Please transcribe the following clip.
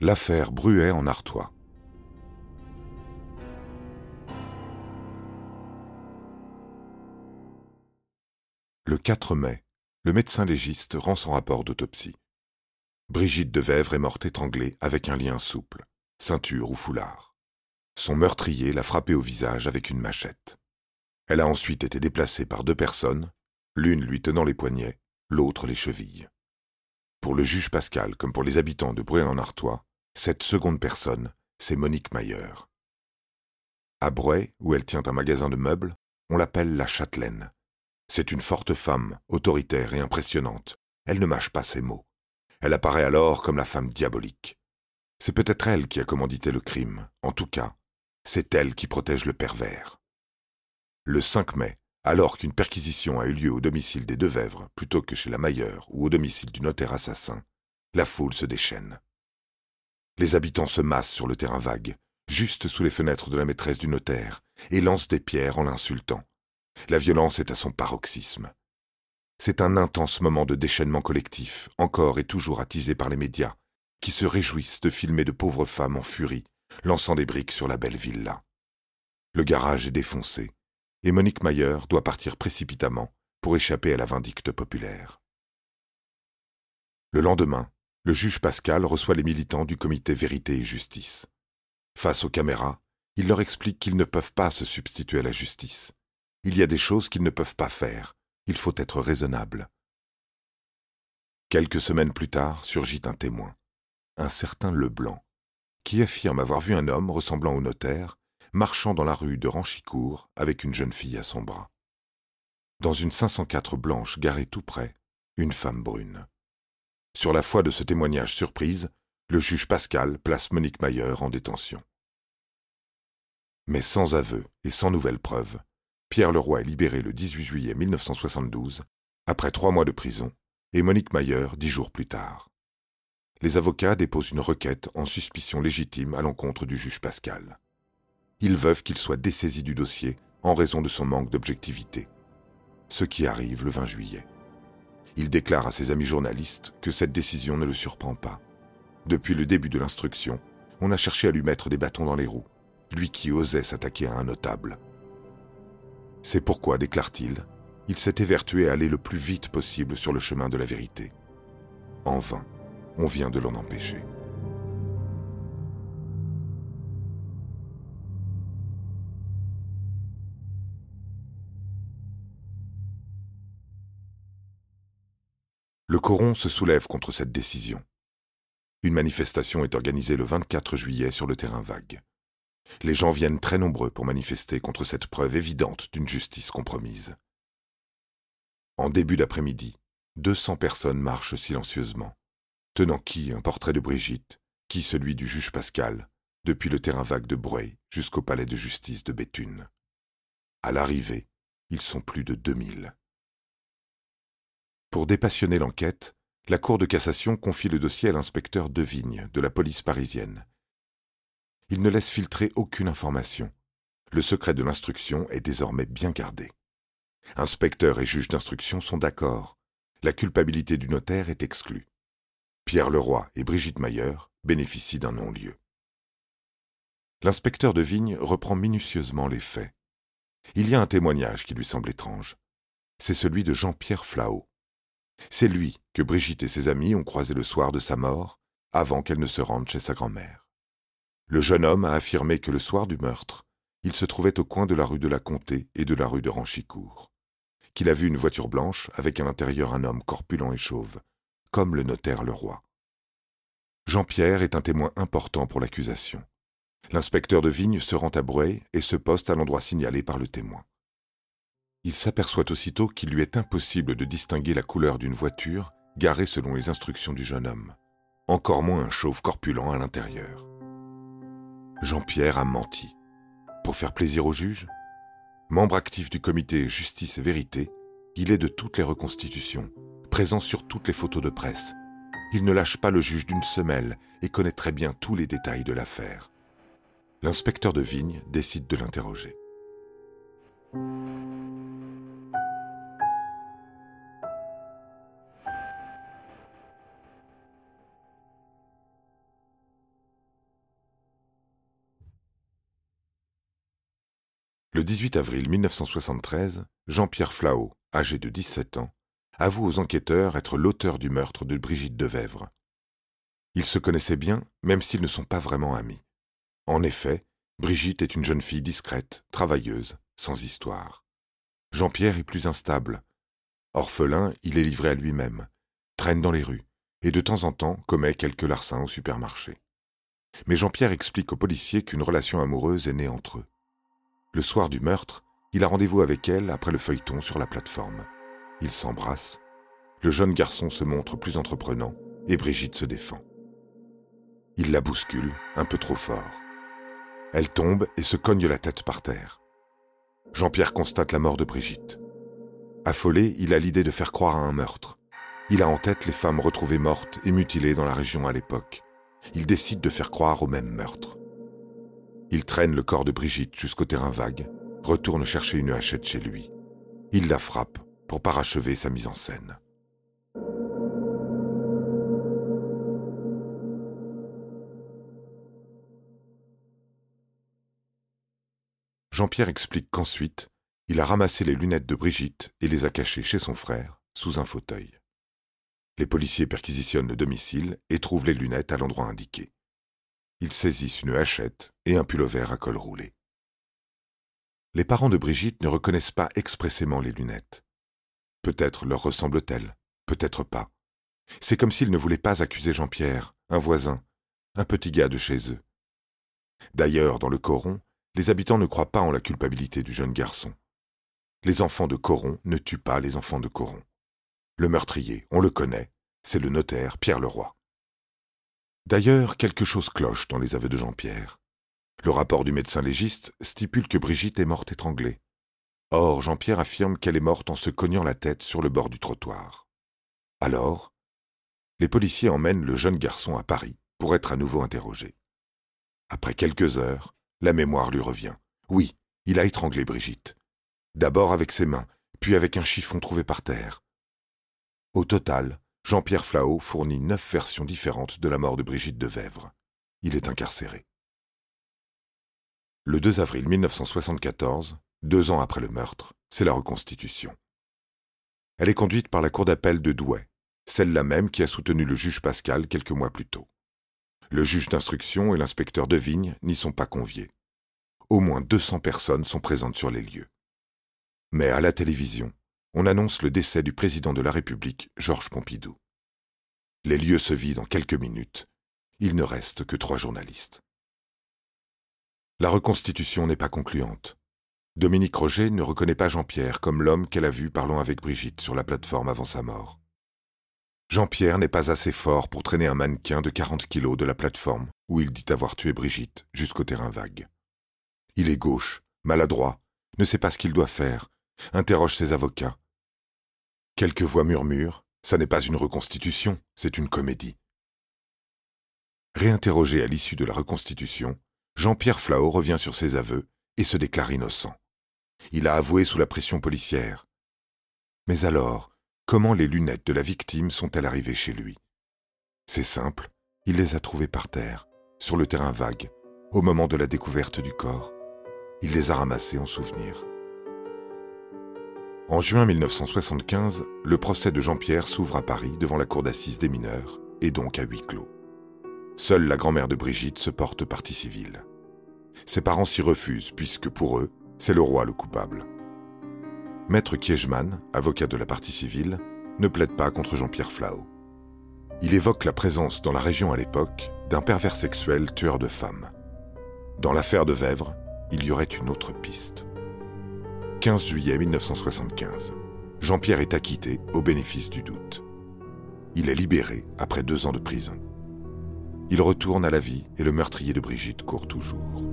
L'affaire Bruet en Artois. Le 4 mai, le médecin légiste rend son rapport d'autopsie. Brigitte de Vèvre est morte étranglée avec un lien souple, ceinture ou foulard. Son meurtrier l'a frappée au visage avec une machette. Elle a ensuite été déplacée par deux personnes, l'une lui tenant les poignets, l'autre les chevilles. Pour le juge Pascal comme pour les habitants de Bruay-en-Artois, cette seconde personne, c'est Monique Mayer. À Bruay, où elle tient un magasin de meubles, on l'appelle la châtelaine. C'est une forte femme, autoritaire et impressionnante. Elle ne mâche pas ses mots. Elle apparaît alors comme la femme diabolique. C'est peut-être elle qui a commandité le crime. En tout cas, c'est elle qui protège le pervers. Le 5 mai, alors qu'une perquisition a eu lieu au domicile des Devèvres plutôt que chez la Mayer ou au domicile du notaire assassin, la foule se déchaîne. Les habitants se massent sur le terrain vague, juste sous les fenêtres de la maîtresse du notaire, et lancent des pierres en l'insultant. La violence est à son paroxysme. C'est un intense moment de déchaînement collectif, encore et toujours attisé par les médias, qui se réjouissent de filmer de pauvres femmes en furie, lançant des briques sur la belle villa. Le garage est défoncé, et Monique Mayer doit partir précipitamment pour échapper à la vindicte populaire. Le lendemain, le juge Pascal reçoit les militants du comité Vérité et Justice. Face aux caméras, il leur explique qu'ils ne peuvent pas se substituer à la justice. Il y a des choses qu'ils ne peuvent pas faire. Il faut être raisonnable. Quelques semaines plus tard surgit un témoin, un certain Leblanc, qui affirme avoir vu un homme ressemblant au notaire marchant dans la rue de Ranchicourt avec une jeune fille à son bras. Dans une 504 blanche garée tout près, une femme brune. Sur la foi de ce témoignage surprise, le juge Pascal place Monique Mayer en détention. Mais sans aveu et sans nouvelles preuves, Pierre Leroy est libéré le 18 juillet 1972, après trois mois de prison, et Monique Mayer dix jours plus tard. Les avocats déposent une requête en suspicion légitime à l'encontre du juge Pascal. Ils veulent qu'il soit dessaisi du dossier en raison de son manque d'objectivité. Ce qui arrive le 20 juillet. Il déclare à ses amis journalistes que cette décision ne le surprend pas. Depuis le début de l'instruction, on a cherché à lui mettre des bâtons dans les roues, lui qui osait s'attaquer à un notable. C'est pourquoi, déclare-t-il, il s'est évertué à aller le plus vite possible sur le chemin de la vérité. En vain, on vient de l'en empêcher. Le coron se soulève contre cette décision. Une manifestation est organisée le 24 juillet sur le terrain vague. Les gens viennent très nombreux pour manifester contre cette preuve évidente d'une justice compromise. En début d'après-midi, 200 personnes marchent silencieusement, tenant qui un portrait de Brigitte, qui celui du juge Pascal, depuis le terrain vague de Breuil jusqu'au palais de justice de Béthune. À l'arrivée, ils sont plus de 2000. Pour dépassionner l'enquête, la Cour de cassation confie le dossier à l'inspecteur Devigne de la police parisienne. Il ne laisse filtrer aucune information. Le secret de l'instruction est désormais bien gardé. Inspecteur et juge d'instruction sont d'accord. La culpabilité du notaire est exclue. Pierre Leroy et Brigitte Mayer bénéficient d'un non-lieu. L'inspecteur de Vigne reprend minutieusement les faits. Il y a un témoignage qui lui semble étrange. C'est celui de Jean-Pierre Flao. C'est lui que Brigitte et ses amis ont croisé le soir de sa mort, avant qu'elle ne se rende chez sa grand-mère. Le jeune homme a affirmé que le soir du meurtre, il se trouvait au coin de la rue de la Comté et de la rue de Ranchicourt, qu'il a vu une voiture blanche avec à l'intérieur un homme corpulent et chauve, comme le notaire Leroy. Jean-Pierre est un témoin important pour l'accusation. L'inspecteur de Vigne se rend à Bruay et se poste à l'endroit signalé par le témoin il s'aperçoit aussitôt qu'il lui est impossible de distinguer la couleur d'une voiture garée selon les instructions du jeune homme, encore moins un chauve corpulent à l'intérieur. Jean-Pierre a menti. Pour faire plaisir au juge Membre actif du comité Justice et Vérité, il est de toutes les reconstitutions, présent sur toutes les photos de presse. Il ne lâche pas le juge d'une semelle et connaît très bien tous les détails de l'affaire. L'inspecteur de Vigne décide de l'interroger. Le 18 avril 1973, Jean-Pierre Flao, âgé de 17 ans, avoue aux enquêteurs être l'auteur du meurtre de Brigitte Devèvre. Ils se connaissaient bien, même s'ils ne sont pas vraiment amis. En effet, Brigitte est une jeune fille discrète, travailleuse, sans histoire. Jean-Pierre est plus instable. Orphelin, il est livré à lui-même, traîne dans les rues, et de temps en temps commet quelques larcins au supermarché. Mais Jean-Pierre explique aux policiers qu'une relation amoureuse est née entre eux. Le soir du meurtre, il a rendez-vous avec elle après le feuilleton sur la plateforme. Ils s'embrassent. Le jeune garçon se montre plus entreprenant et Brigitte se défend. Il la bouscule, un peu trop fort. Elle tombe et se cogne la tête par terre. Jean-Pierre constate la mort de Brigitte. Affolé, il a l'idée de faire croire à un meurtre. Il a en tête les femmes retrouvées mortes et mutilées dans la région à l'époque. Il décide de faire croire au même meurtre. Il traîne le corps de Brigitte jusqu'au terrain vague, retourne chercher une hachette chez lui. Il la frappe pour parachever sa mise en scène. Jean-Pierre explique qu'ensuite, il a ramassé les lunettes de Brigitte et les a cachées chez son frère, sous un fauteuil. Les policiers perquisitionnent le domicile et trouvent les lunettes à l'endroit indiqué. Ils saisissent une hachette et un pullover à col roulé. Les parents de Brigitte ne reconnaissent pas expressément les lunettes. Peut-être leur ressemblent-elles, peut-être pas. C'est comme s'ils ne voulaient pas accuser Jean-Pierre, un voisin, un petit gars de chez eux. D'ailleurs, dans le Coron, les habitants ne croient pas en la culpabilité du jeune garçon. Les enfants de Coron ne tuent pas les enfants de Coron. Le meurtrier, on le connaît, c'est le notaire Pierre Leroy. D'ailleurs, quelque chose cloche dans les aveux de Jean-Pierre. Le rapport du médecin légiste stipule que Brigitte est morte étranglée. Or, Jean-Pierre affirme qu'elle est morte en se cognant la tête sur le bord du trottoir. Alors, les policiers emmènent le jeune garçon à Paris pour être à nouveau interrogé. Après quelques heures, la mémoire lui revient. Oui, il a étranglé Brigitte. D'abord avec ses mains, puis avec un chiffon trouvé par terre. Au total, Jean-Pierre Flao fournit neuf versions différentes de la mort de Brigitte de Vèvre. Il est incarcéré. Le 2 avril 1974, deux ans après le meurtre, c'est la reconstitution. Elle est conduite par la cour d'appel de Douai, celle-là même qui a soutenu le juge Pascal quelques mois plus tôt. Le juge d'instruction et l'inspecteur de vigne n'y sont pas conviés. Au moins 200 personnes sont présentes sur les lieux. Mais à la télévision, on annonce le décès du président de la République, Georges Pompidou. Les lieux se vident en quelques minutes. Il ne reste que trois journalistes. La reconstitution n'est pas concluante. Dominique Roger ne reconnaît pas Jean-Pierre comme l'homme qu'elle a vu parlant avec Brigitte sur la plateforme avant sa mort. Jean-Pierre n'est pas assez fort pour traîner un mannequin de 40 kilos de la plateforme où il dit avoir tué Brigitte jusqu'au terrain vague. Il est gauche, maladroit, ne sait pas ce qu'il doit faire, interroge ses avocats. Quelques voix murmurent Ça n'est pas une reconstitution, c'est une comédie. Réinterrogé à l'issue de la reconstitution, Jean-Pierre Flao revient sur ses aveux et se déclare innocent. Il a avoué sous la pression policière. Mais alors, Comment les lunettes de la victime sont-elles arrivées chez lui? C'est simple, il les a trouvées par terre, sur le terrain vague, au moment de la découverte du corps. Il les a ramassées en souvenir. En juin 1975, le procès de Jean-Pierre s'ouvre à Paris devant la cour d'assises des mineurs, et donc à huis clos. Seule la grand-mère de Brigitte se porte partie civile. Ses parents s'y refusent, puisque pour eux, c'est le roi le coupable. Maître Kiechman, avocat de la partie civile, ne plaide pas contre Jean-Pierre Flau. Il évoque la présence dans la région à l'époque d'un pervers sexuel tueur de femmes. Dans l'affaire de Vèvre, il y aurait une autre piste. 15 juillet 1975. Jean-Pierre est acquitté au bénéfice du doute. Il est libéré après deux ans de prison. Il retourne à la vie et le meurtrier de Brigitte court toujours.